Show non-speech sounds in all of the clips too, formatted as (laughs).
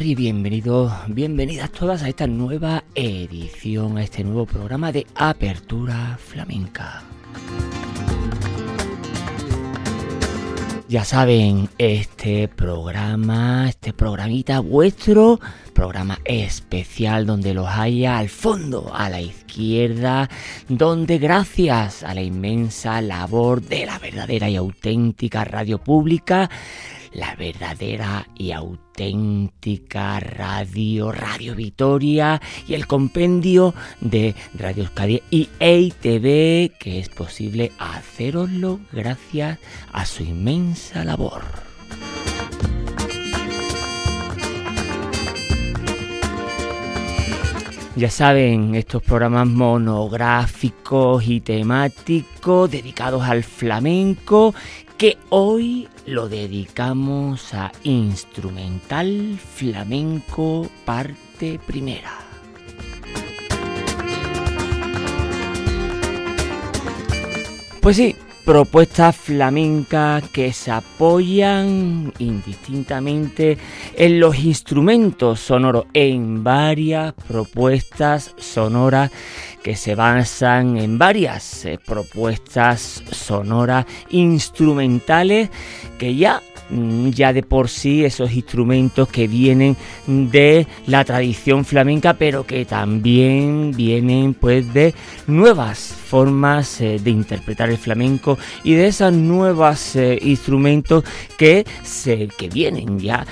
bienvenidos, bienvenidas todas a esta nueva edición, a este nuevo programa de Apertura Flamenca. Ya saben, este programa, este programita vuestro, programa especial donde los haya al fondo, a la izquierda, donde gracias a la inmensa labor de la verdadera y auténtica radio pública, la verdadera y auténtica radio, Radio Vitoria y el compendio de Radio Euskadi y EITV que es posible haceroslo gracias a su inmensa labor. Ya saben, estos programas monográficos y temáticos dedicados al flamenco que hoy lo dedicamos a Instrumental Flamenco parte primera. Pues sí, propuestas flamencas que se apoyan indistintamente en los instrumentos sonoros, en varias propuestas sonoras que se basan en varias eh, propuestas sonoras instrumentales que ya ya de por sí esos instrumentos que vienen de la tradición flamenca pero que también vienen pues de nuevas formas eh, de interpretar el flamenco y de esos nuevos eh, instrumentos que se que vienen ya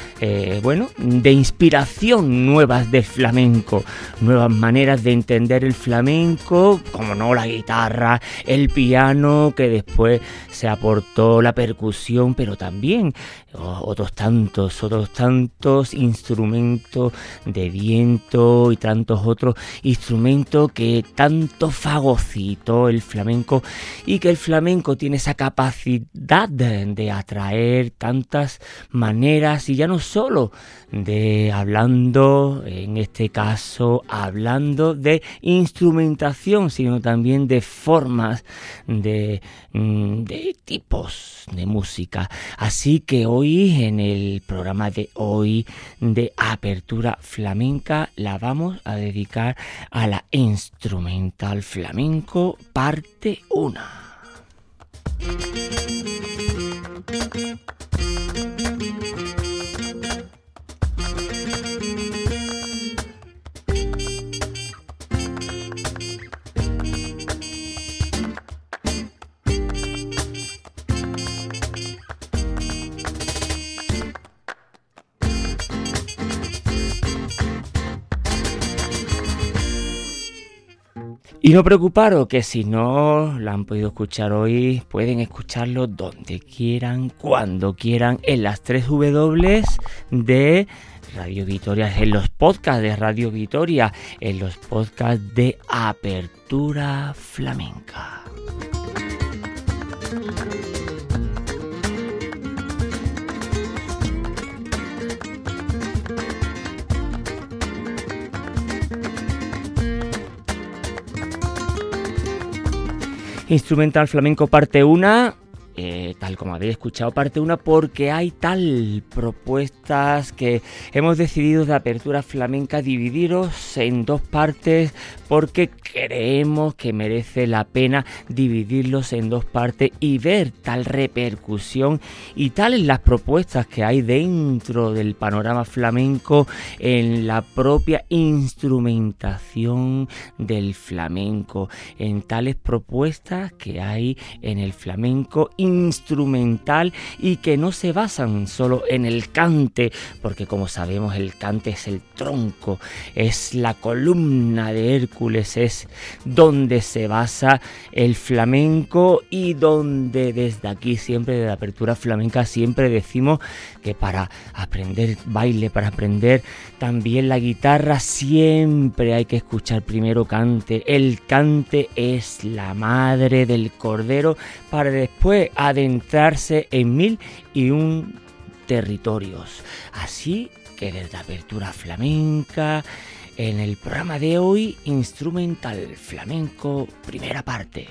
bueno de inspiración nuevas de flamenco nuevas maneras de entender el flamenco como no la guitarra, el piano, que después se aportó la percusión, pero también otros tantos, otros tantos instrumentos de viento y tantos otros instrumentos que tanto fagocitó el flamenco y que el flamenco tiene esa capacidad de atraer tantas maneras y ya no solo de hablando, en este caso hablando de instrumentación, sino también de formas, de, mm, de tipos de música. Así que hoy, en el programa de hoy de Apertura Flamenca, la vamos a dedicar a la instrumental flamenco parte 1. Y no preocuparos que si no la han podido escuchar hoy, pueden escucharlo donde quieran, cuando quieran, en las tres W de Radio Vitoria, en los podcasts de Radio Vitoria, en los podcasts de Apertura Flamenca. Instrumental Flamenco parte 1 eh, tal como habéis escuchado, parte una porque hay tal propuestas que hemos decidido de apertura flamenca dividiros en dos partes porque creemos que merece la pena dividirlos en dos partes y ver tal repercusión y tales las propuestas que hay dentro del panorama flamenco en la propia instrumentación del flamenco, en tales propuestas que hay en el flamenco instrumental y que no se basan solo en el cante, porque como sabemos el cante es el tronco, es la columna de Hércules, es donde se basa el flamenco y donde desde aquí siempre de la apertura flamenca siempre decimos que para aprender baile, para aprender también la guitarra siempre hay que escuchar primero cante. El cante es la madre del cordero para después en mil y un territorios. Así que desde apertura flamenca, en el programa de hoy, instrumental flamenco, primera parte.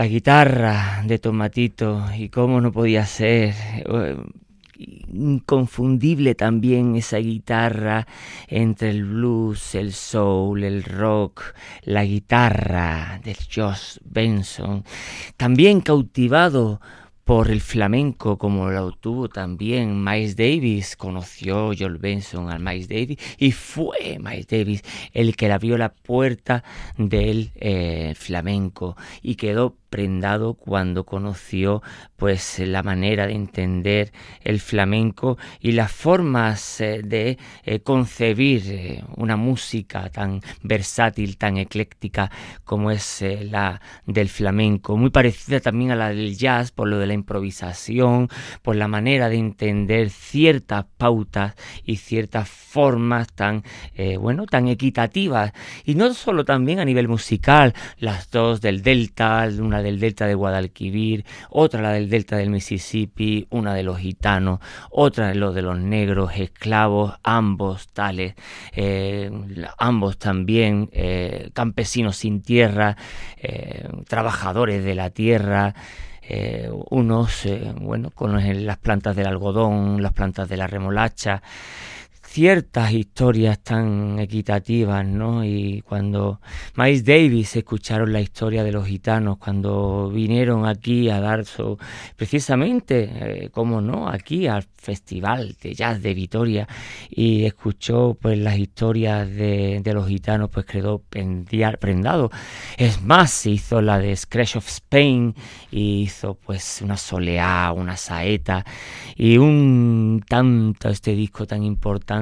La guitarra de Tomatito y cómo no podía ser inconfundible también esa guitarra entre el blues, el soul, el rock, la guitarra de Josh Benson, también cautivado por el flamenco, como lo tuvo también Miles Davis, conoció Joel Benson al Miles Davis y fue Miles Davis el que le abrió la puerta del eh, flamenco y quedó prendado cuando conoció pues la manera de entender el flamenco y las formas eh, de eh, concebir eh, una música tan versátil, tan ecléctica como es la del flamenco, muy parecida también a la del jazz por lo de la improvisación, por la manera de entender ciertas pautas y ciertas formas tan bueno, tan equitativas. Y no solo también a nivel musical, las dos del delta, una del delta de Guadalquivir, otra la del delta del Mississippi, una de los gitanos, otra de los de los negros esclavos, ambos tales, eh, ambos también eh, campesinos sin tierra, eh, trabajadores de la tierra. unos, bueno, con las plantas del algodón, las plantas de la remolacha, ciertas historias tan equitativas, ¿no? Y cuando Miles Davis escucharon la historia de los gitanos, cuando vinieron aquí a dar su, precisamente, eh, como no, aquí al Festival de Jazz de Vitoria y escuchó pues las historias de, de los gitanos, pues quedó prendado. Es más, hizo la de Scratch of Spain y hizo pues una soleá, una saeta y un tanto este disco tan importante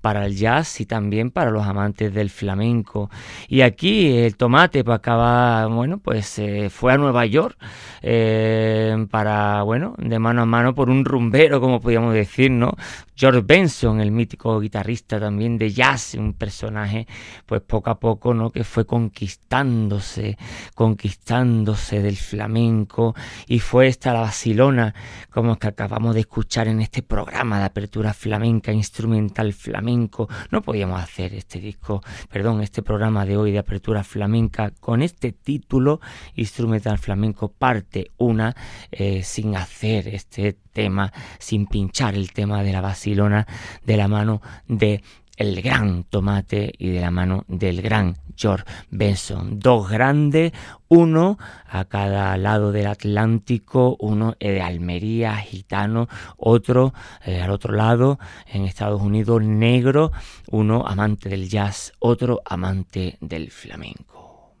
para el jazz y también para los amantes del flamenco. Y aquí el tomate para acabar, bueno, pues eh, fue a Nueva York eh, para, bueno, de mano a mano por un rumbero, como podríamos decir, ¿no? George Benson, el mítico guitarrista también de jazz, un personaje, pues poco a poco, ¿no? Que fue conquistándose, conquistándose del flamenco y fue esta la Basilona, como que acabamos de escuchar en este programa de apertura flamenca instrumental flamenco. No podíamos hacer este disco, perdón, este programa de hoy de apertura flamenca con este título instrumental flamenco parte una eh, sin hacer este tema, sin pinchar el tema de la De la mano de el gran tomate y de la mano del gran George Benson. Dos grandes, uno a cada lado del Atlántico, uno de Almería, gitano, otro eh, al otro lado, en Estados Unidos, negro, uno amante del jazz, otro amante del flamenco.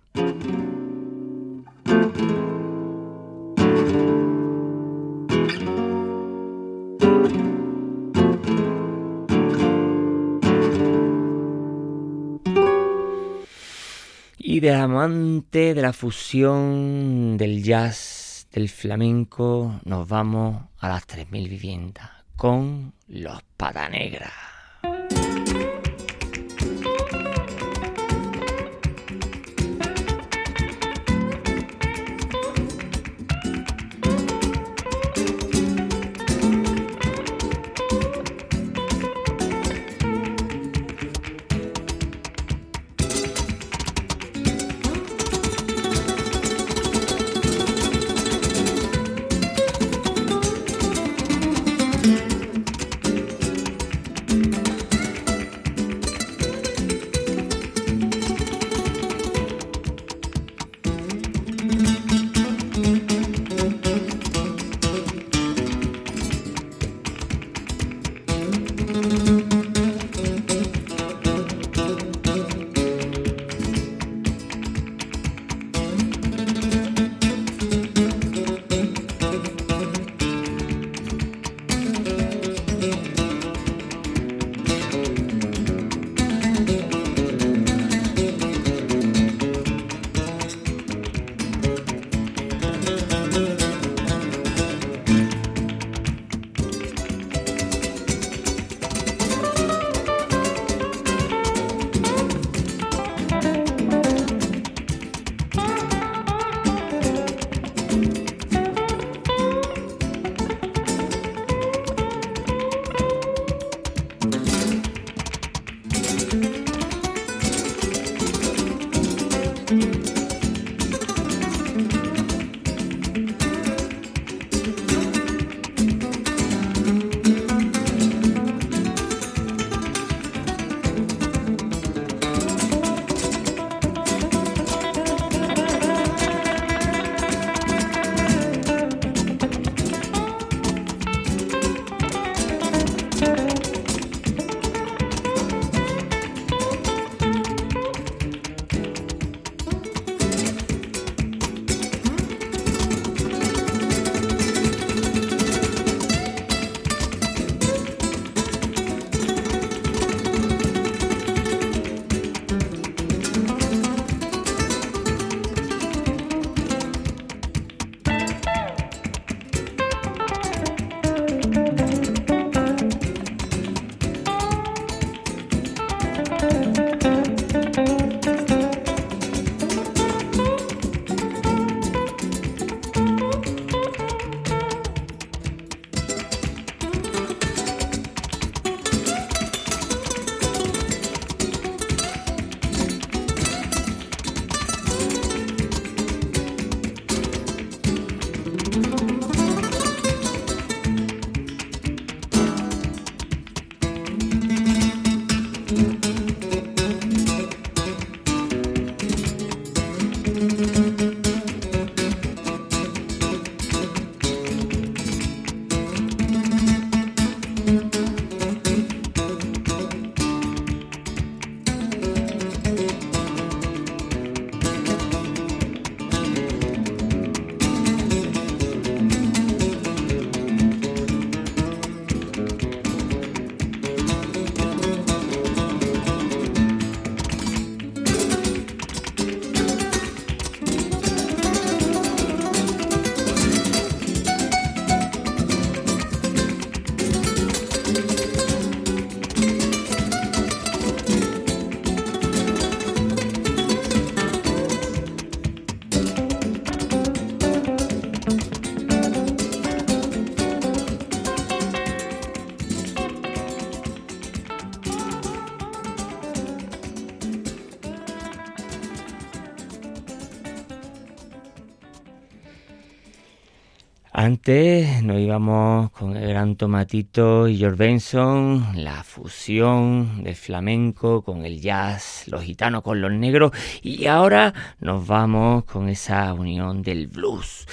Y de amante de la fusión del jazz, del flamenco, nos vamos a las 3.000 viviendas con los pata negras. Nos íbamos con el gran Tomatito y George Benson, la fusión del flamenco con el jazz, los gitanos con los negros y ahora nos vamos con esa unión del blues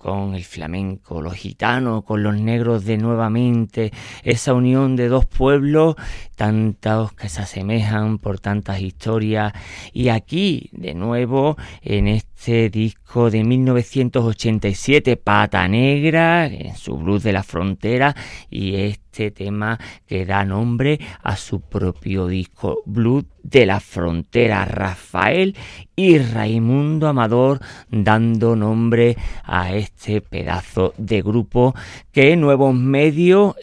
con el flamenco, los gitanos, con los negros de nuevamente, esa unión de dos pueblos, tantos que se asemejan por tantas historias, y aquí de nuevo en este disco de 1987, Pata Negra, en su blues de la frontera, y este tema que da nombre a su propio disco, Blues de la Frontera, Rafael y Raimundo Amador dando nombre a este pedazo de grupo que Nuevos Medios,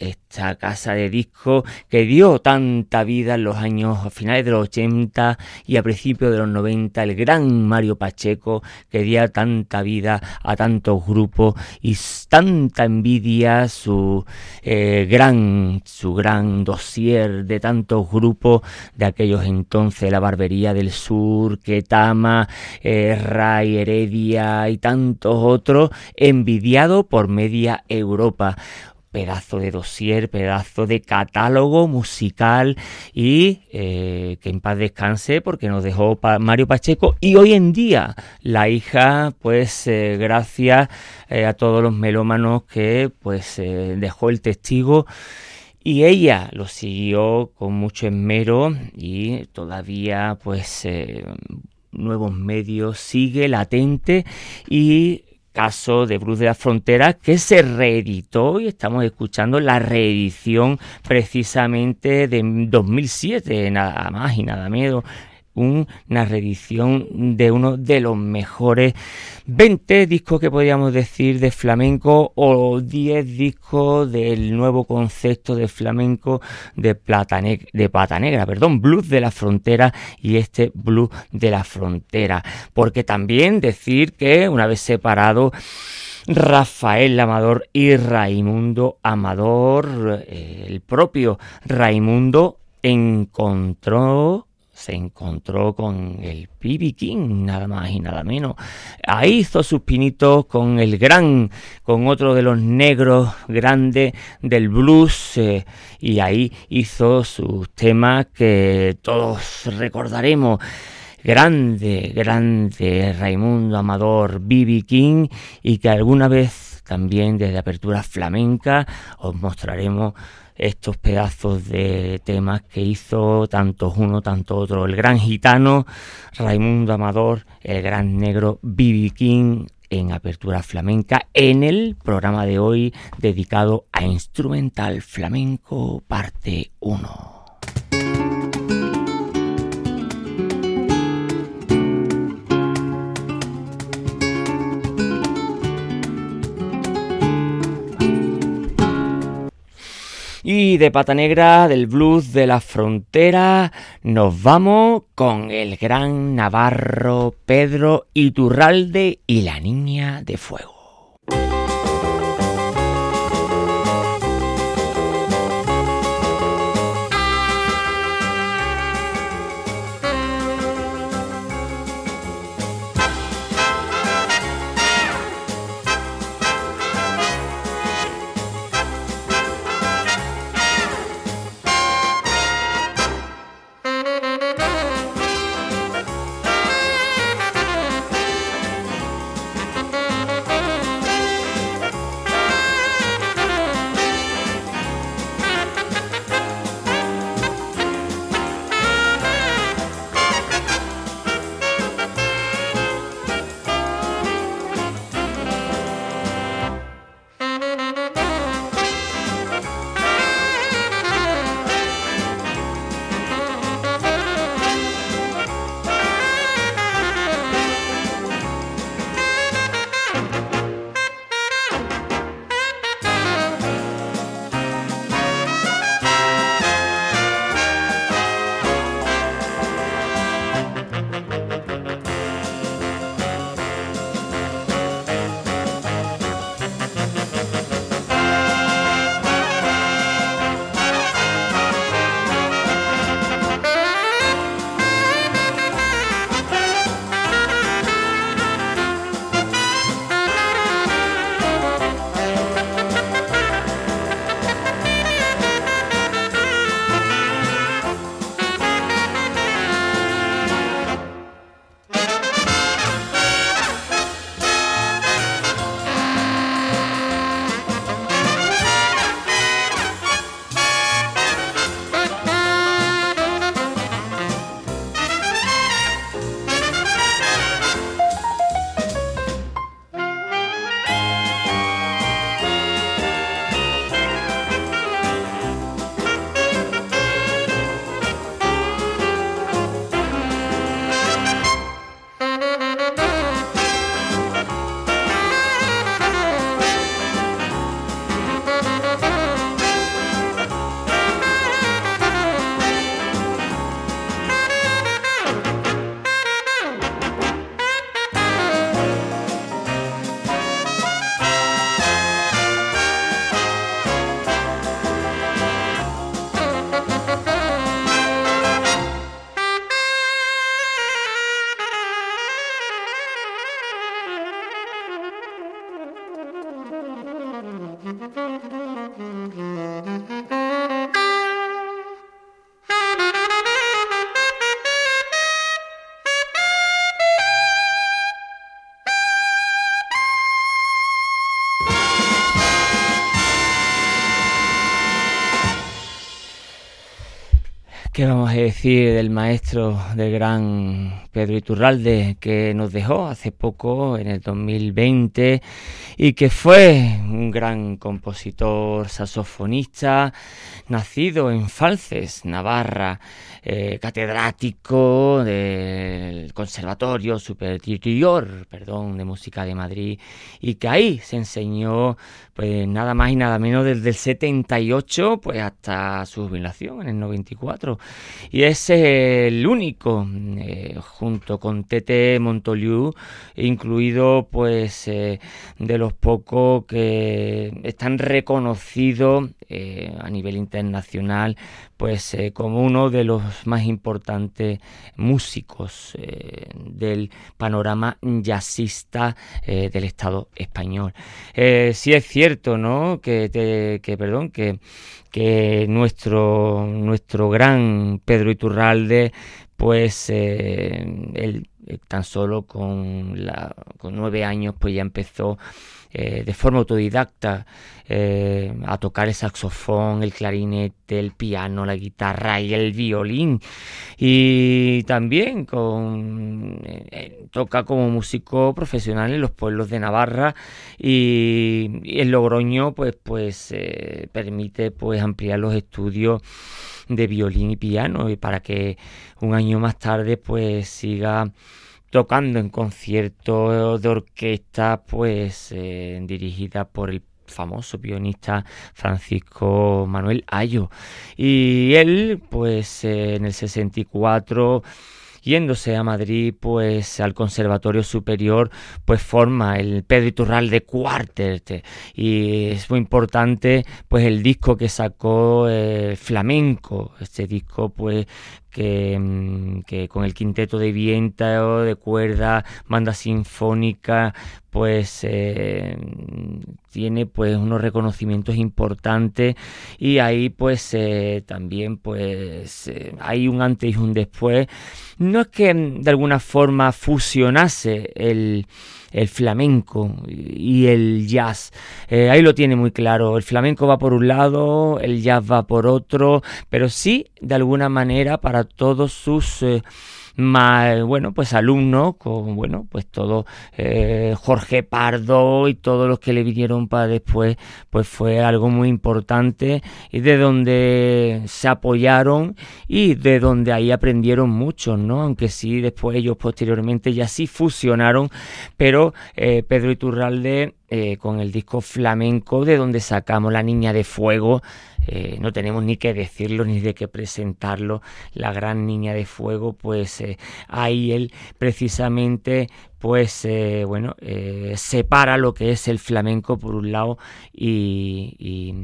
casa de disco que dio tanta vida en los años a finales de los 80 y a principios de los 90, el gran Mario Pacheco que dio tanta vida a tantos grupos y tanta envidia su eh, gran su gran dossier de tantos grupos de aquellos entonces la barbería del sur Ketama eh, Ray Heredia y tantos otros envidiado por media Europa pedazo de dossier, pedazo de catálogo musical y eh, que en paz descanse porque nos dejó Mario Pacheco y hoy en día la hija pues eh, gracias eh, a todos los melómanos que pues dejó el testigo y ella lo siguió con mucho esmero y todavía pues nuevos medios sigue latente y caso de Bruce de la Frontera que se reeditó y estamos escuchando la reedición precisamente de 2007, nada más y nada menos una reedición de uno de los mejores 20 discos que podríamos decir de flamenco o 10 discos del nuevo concepto de flamenco de, plata de pata negra, perdón, blues de la frontera y este blues de la frontera. Porque también decir que una vez separado Rafael Amador y Raimundo Amador, eh, el propio Raimundo encontró se encontró con el P.B. King, nada más y nada menos. Ahí hizo sus pinitos con el gran, con otro de los negros grandes del blues, eh, y ahí hizo sus temas que todos recordaremos. Grande, grande Raimundo Amador, B.B. King, y que alguna vez también desde Apertura Flamenca os mostraremos estos pedazos de temas que hizo tanto uno, tanto otro. El gran gitano, Raimundo Amador, el gran negro Bibi King en Apertura Flamenca en el programa de hoy dedicado a Instrumental Flamenco parte 1. Y de pata negra del blues de la frontera nos vamos con el gran navarro Pedro Iturralde y la niña de fuego. ¿Qué vamos a decir del maestro, del gran Pedro Iturralde, que nos dejó hace poco, en el 2020, y que fue un gran compositor, saxofonista, nacido en Falces, Navarra, eh, catedrático del Conservatorio Superior perdón, de Música de Madrid, y que ahí se enseñó pues nada más y nada menos desde el 78 pues hasta su jubilación en el 94. Y es el único, eh, junto con Tete Montoliu, incluido pues eh, de los pocos que están reconocidos eh, a nivel internacional pues como uno de los más importantes músicos del panorama jazzista del Estado español. sí es cierto, ¿no? Que, que perdón, que que nuestro, nuestro gran Pedro Iturralde, pues eh, él eh, tan solo con, la, con nueve años pues ya empezó eh, de forma autodidacta eh, a tocar el saxofón, el clarinete, el piano, la guitarra y el violín. Y también con, toca como músico profesional en los pueblos de Navarra y, el Logroño pues, pues permite pues ampliar los estudios de violín y piano y para que un año más tarde pues siga tocando en conciertos de orquesta, pues eh, dirigida por el famoso pianista Francisco Manuel Ayo. Y él, pues en el 64 yéndose a Madrid, pues al Conservatorio Superior, pues forma el Pedro Iturralde Quartet y es muy importante pues el disco que sacó eh, Flamenco, este disco pues Mm, que, con el quinteto de viento, de cuerda, banda sinfónica, pues eh, tiene pues unos reconocimientos importantes. Y ahí pues eh, también pues eh, hay un antes y un después. No es que mm, de alguna forma fusionase el el flamenco y el jazz. Eh, ahí lo tiene muy claro. El flamenco va por un lado, el jazz va por otro, pero sí, de alguna manera, para todos sus... Eh, más, bueno, pues alumnos, con, bueno, pues todo eh, Jorge Pardo y todos los que le vinieron para después, pues fue algo muy importante y de donde se apoyaron y de donde ahí aprendieron mucho, ¿no? Aunque sí, después ellos posteriormente ya sí fusionaron, pero eh, Pedro Iturralde eh, con el disco flamenco de donde sacamos La Niña de Fuego, eh, no tenemos ni que decirlo ni de qué presentarlo, la gran niña de fuego, pues eh, ahí él precisamente pues eh, bueno, eh, separa lo que es el flamenco por un lado y,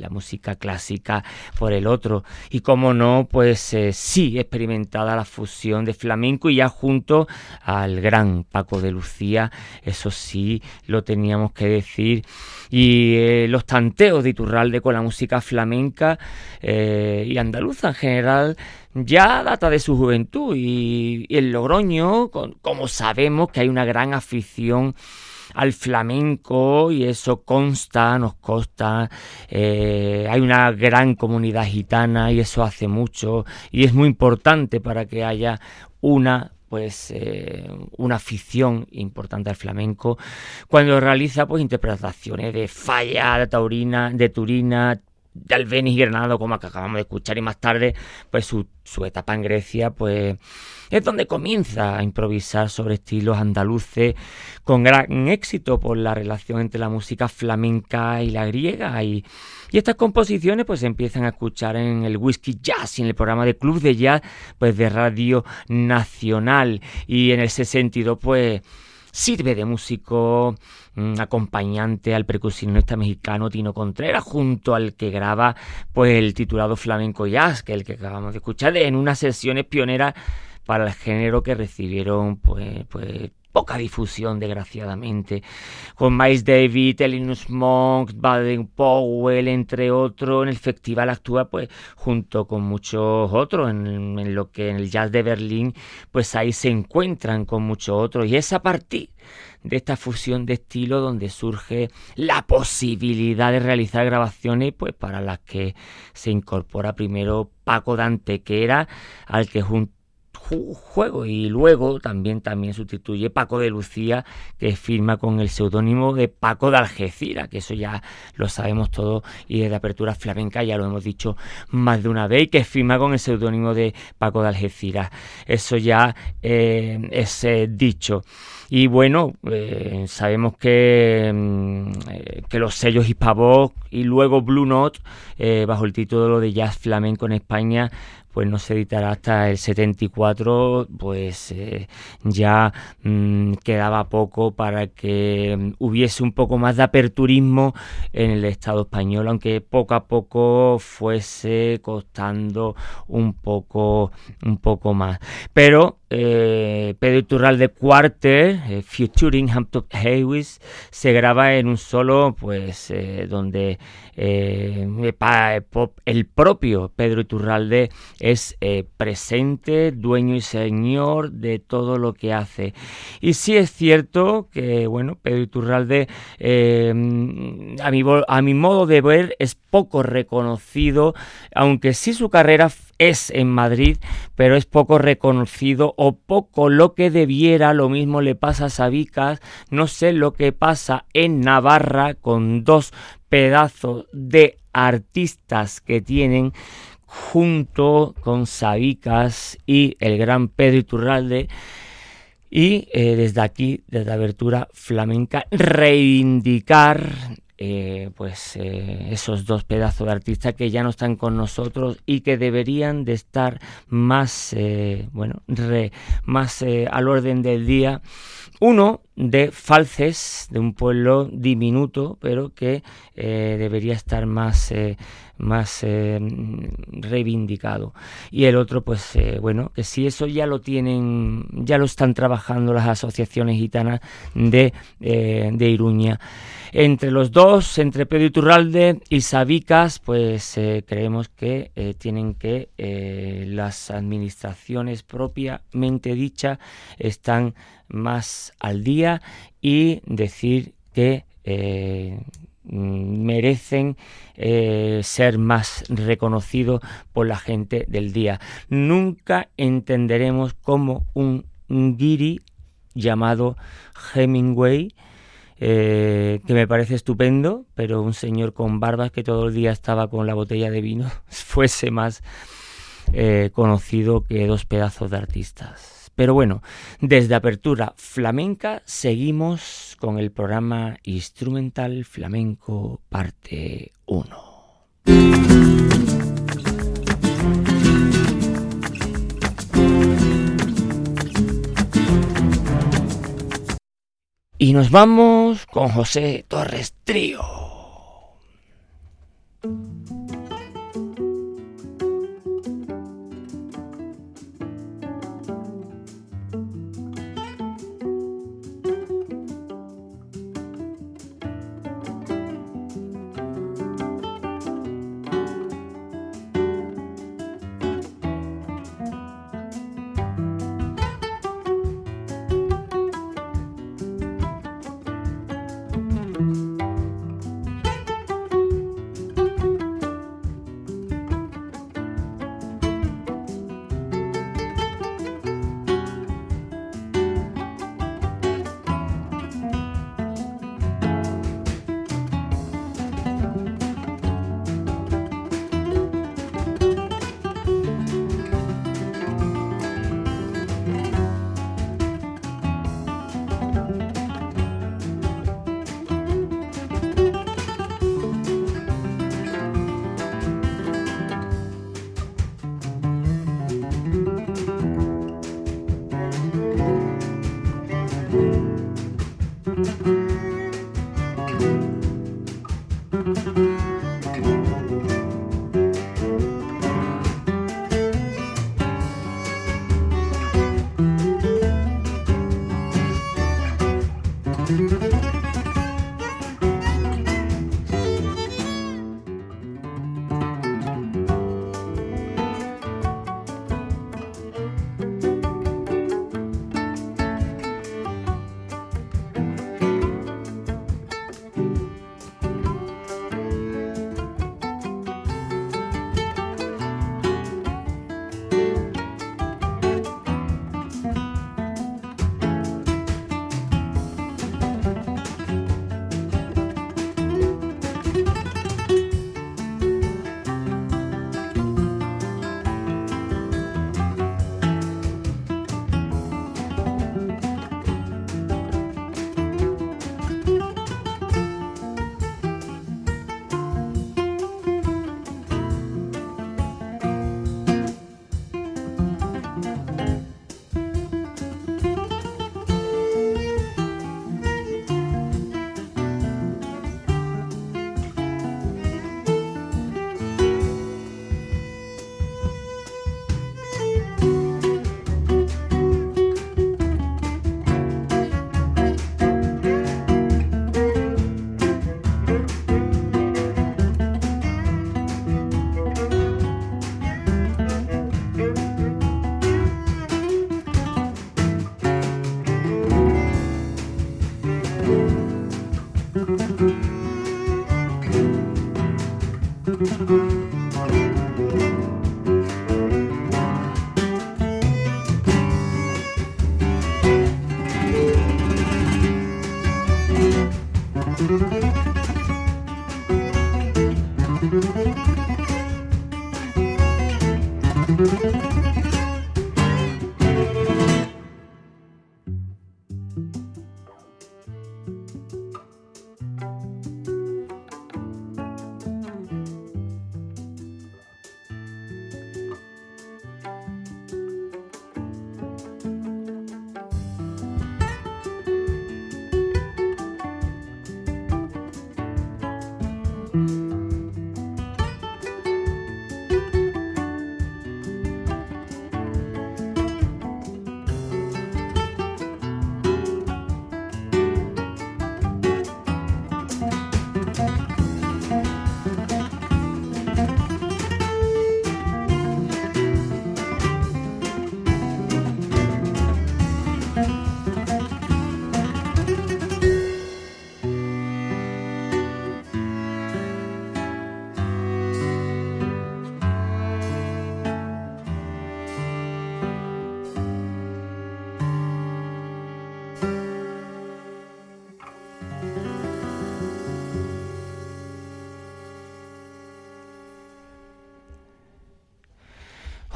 la música clásica por el otro. Y como no, pues eh, sí experimentada la fusión de flamenco y ya junto al gran Paco de Lucía, eso sí lo teníamos que decir. Y los tanteos de Iturralde con la música flamenca y andaluza en general, ya data de su juventud y, el Logroño, como sabemos que hay una gran afición al flamenco y eso consta, nos consta, eh, hay una gran comunidad gitana y eso hace mucho y es muy importante para que haya una pues eh, una afición importante al flamenco cuando realiza pues interpretaciones de falla de taurina de turina de Albeniz y Granado, como acabamos de escuchar, y más tarde, pues su, etapa en Grecia, pues es donde comienza a improvisar sobre estilos andaluces con gran éxito por la relación entre la música flamenca y la griega. Y, y estas composiciones pues se empiezan a escuchar en el Whisky Jazz y en el programa de Club de Jazz pues de Radio Nacional. Y en ese sentido, pues sirve de músico mm, acompañante al percusionista mexicano Tino Contreras, junto al que graba pues el titulado Flamenco Jazz, que es el que acabamos de escuchar, en unas sesiones pioneras para el género que recibieron pues, pues poca difusión, desgraciadamente, con Miles David, Elinus Monk, Baden Powell, entre otros, en el festival actúa pues junto con muchos otros, en, lo que en el Jazz de Berlín, pues ahí se encuentran con muchos otros, y es a partir de esta fusión de estilo donde surge la posibilidad de realizar grabaciones pues para las que se incorpora primero Paco Dante que era al que junto juego y luego también, también sustituye Paco de Lucía que firma con el seudónimo de Paco de Algeciras, que eso ya lo sabemos todo y desde Apertura Flamenca ya lo hemos dicho más de una vez, que firma con el seudónimo de Paco de Algeciras. Eso ya eh, es eh, dicho. Y bueno, eh, sabemos que, mm, que los sellos Hispavox y luego Blue Note, bajo el título de Jazz Flamenco en España, pues no se editará hasta el 74, pues eh, ya mm, quedaba poco para que mm, hubiese un poco más de aperturismo en el Estado español, aunque poco a poco fuese costando un poco, un poco más. Pero eh, Pedro Iturralde Quarter, eh, Futuring Hampton Haywis, se graba en un solo, pues eh, donde eh, el propio Pedro Iturralde es presente, dueño y señor de todo lo que hace. Y sí es cierto que, bueno, Pedro Iturralde, a, mi, a mi modo de ver, es poco reconocido, aunque sí su carrera es en Madrid, pero es poco reconocido o poco lo que debiera. Lo mismo le pasa a Sabicas, no sé lo que pasa en Navarra con dos pedazos de artistas que tienen junto con Sabicas y el gran Pedro Iturralde Y eh, desde aquí, desde abertura flamenca, reivindicar eh, pues eh, esos dos pedazos de artistas que ya no están con nosotros y que deberían de estar más bueno más al orden del día uno de Falces, de un pueblo diminuto, pero que eh, debería estar más, eh, más eh, reivindicado. Y el otro, pues bueno, que si eso ya lo tienen, ya lo están trabajando las asociaciones gitanas de, de Iruña. Entre los dos, entre Pedro Iturralde y Sabicas, pues creemos que tienen que las administraciones propiamente dichas están más al día y decir que eh, merecen eh, ser más reconocidos por la gente del día. Nunca entenderemos cómo un, guiri llamado Hemingway, eh, que me parece estupendo, pero un señor con barbas que todo el día estaba con la botella de vino, (laughs) fuese más conocido que dos pedazos de artistas. Pero bueno, desde Apertura Flamenca seguimos con el programa Instrumental Flamenco parte 1. Y nos vamos con José Torres Trío.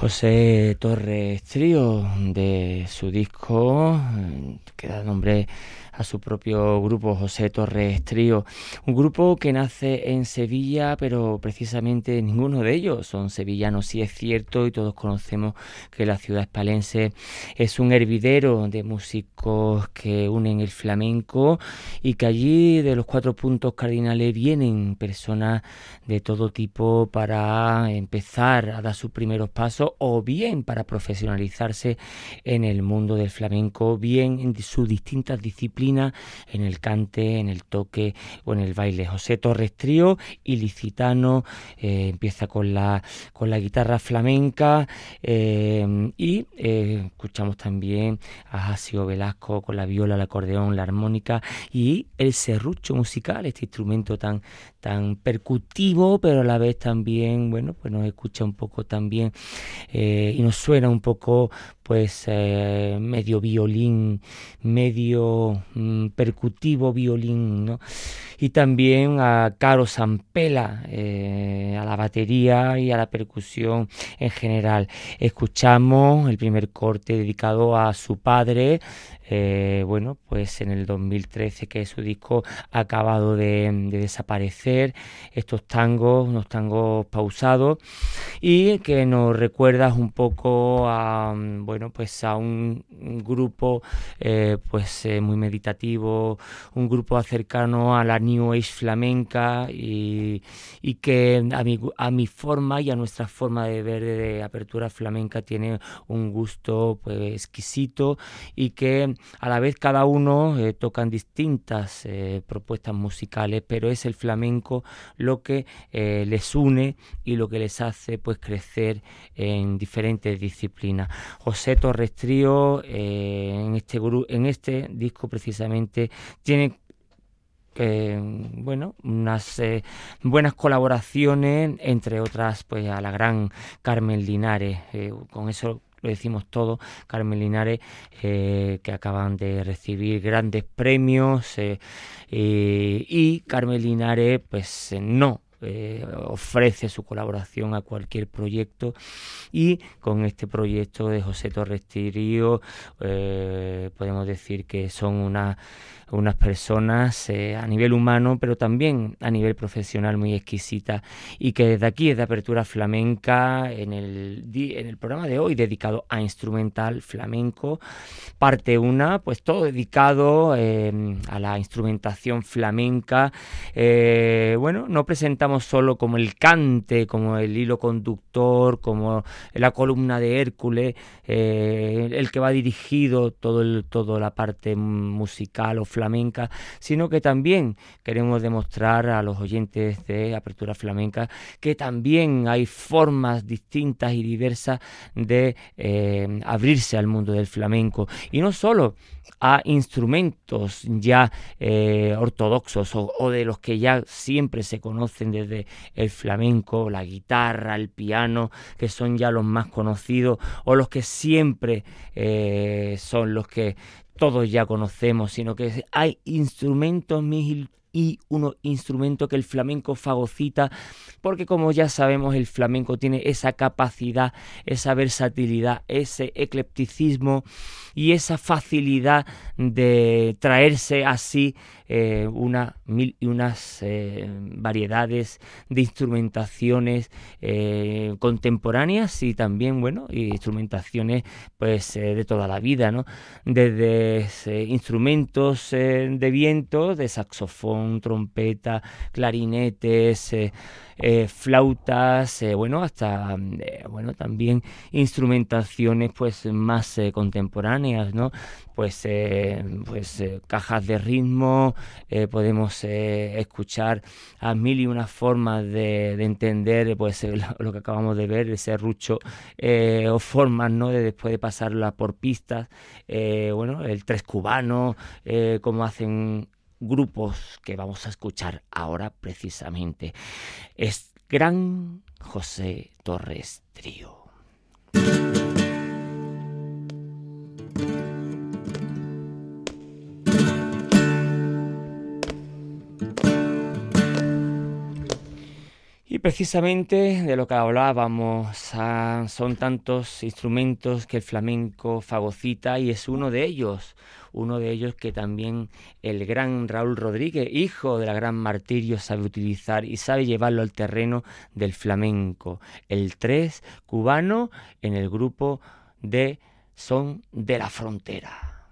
José Torres Trío de su disco eh, que da nombre a su propio grupo José Torres Trío, un grupo que nace en Sevilla, pero precisamente ninguno de ellos son sevillanos, sí es cierto, y todos conocemos que la ciudad espalense es un hervidero de músicos que unen el flamenco y que allí de los cuatro puntos cardinales vienen personas de todo tipo para empezar a dar sus primeros pasos o bien para profesionalizarse en el mundo del flamenco, bien en sus distintas disciplinas, en el cante, en el toque o en el baile. José Torres Trío, ilicitano, eh, empieza con la, con la guitarra flamenca eh, y eh, escuchamos también a Jasio Velasco con la viola, el acordeón, la armónica y el serrucho musical, este instrumento tan, tan percutivo, pero a la vez también, bueno, pues nos escucha un poco también eh, y nos suena un poco, pues, eh, medio violín, medio mm, percutivo violín, ¿no? Y también a Caro Sampela, eh, a la batería y a la percusión en general. Escuchamos el primer corte dedicado a su padre, eh, bueno, pues en el 2013 que su disco ha acabado de, desaparecer, estos tangos, unos tangos pausados y que nos recuerda un poco a, bueno, pues a un, grupo eh, pues eh, muy meditativo, un grupo cercano a la New Age flamenca y, que a mi, a mi forma y a nuestra forma de ver de apertura flamenca tiene un gusto pues exquisito y que a la vez cada uno eh, tocan distintas eh, propuestas musicales, pero es el flamenco lo que eh, les une y lo que les hace pues crecer en diferentes disciplinas. José Torres Trío en este en este disco precisamente tiene bueno, unas buenas colaboraciones, entre otras, pues a la gran Carmen Linares. con eso lo decimos todo, Carmen Linares, eh, que acaban de recibir grandes premios eh, y Carmen Linares, pues eh, ofrece su colaboración a cualquier proyecto y con este proyecto de José Torres Tirío podemos decir que son una unas personas eh, a nivel humano, pero también a nivel profesional muy exquisita y que desde aquí, desde Apertura Flamenca, en el, en el programa de hoy dedicado a instrumental flamenco, parte una, pues todo dedicado eh, a la instrumentación flamenca. Eh, bueno, no presentamos solo como el cante, como el hilo conductor, como la columna de Hércules, el que va dirigido todo toda la parte musical o flamenca flamenca, sino que también queremos demostrar a los oyentes de Apertura Flamenca que también hay formas distintas y diversas de eh, abrirse al mundo del flamenco. Y no solo a instrumentos ya eh, ortodoxos o, de los que ya siempre se conocen desde el flamenco, la guitarra, el piano, que son ya los más conocidos, o los que siempre eh, son los que todos ya conocemos, sino que hay instrumentos mil y unos instrumentos que el flamenco fagocita, porque como ya sabemos el flamenco tiene esa capacidad, esa versatilidad, ese eclecticismo y esa facilidad de traerse así eh, una, mil y unas eh, variedades de instrumentaciones eh, contemporáneas y también, bueno, instrumentaciones pues de toda la vida, ¿no? Desde instrumentos de viento, de saxofón, trompeta, clarinetes, eh, flautas, eh, bueno, hasta, eh, bueno, también instrumentaciones pues más contemporáneas, ¿no? Pues, pues cajas de ritmo, podemos escuchar a mil y una formas de, entender pues (laughs) lo, que acabamos de ver, ese rucho o formas, ¿no? De después de pasarla por pistas, bueno, el tres cubano, como hacen grupos que vamos a escuchar ahora precisamente. Es Gran José Torres Trío. Y precisamente de lo que hablábamos, ah, son tantos instrumentos que el flamenco fagocita y es uno de ellos, uno de ellos que también el gran Raúl Rodríguez, hijo de la gran Martirio, sabe utilizar y sabe llevarlo al terreno del flamenco. El 3 cubano en el grupo de Son de la Frontera.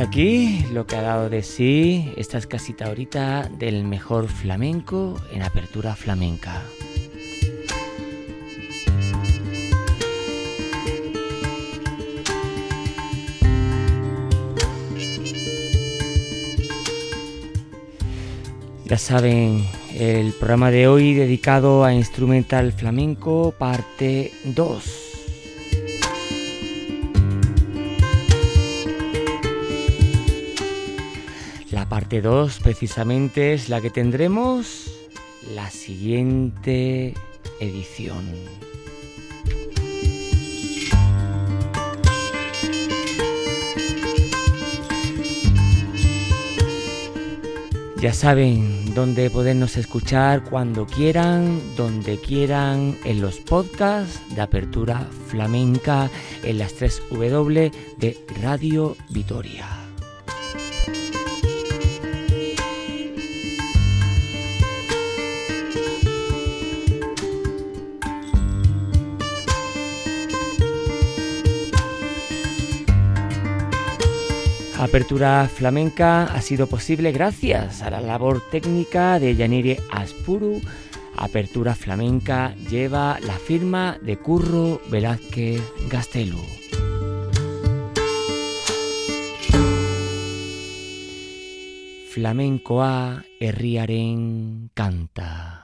Aquí lo que ha dado de sí esta escasita ahorita del mejor flamenco en apertura flamenca. Ya saben, el programa de hoy dedicado a Instrumental Flamenco, parte 2. Parte 2 precisamente es la que tendremos la siguiente edición. Ya saben dónde podernos escuchar cuando quieran, donde quieran, en los podcasts de Apertura Flamenca, en las 3 W de Radio Vitoria. Apertura flamenca ha sido posible gracias a la labor técnica de Yanire Aspuru. Apertura flamenca lleva la firma de Curro Velázquez Gastelu. Flamencoa herriaren canta.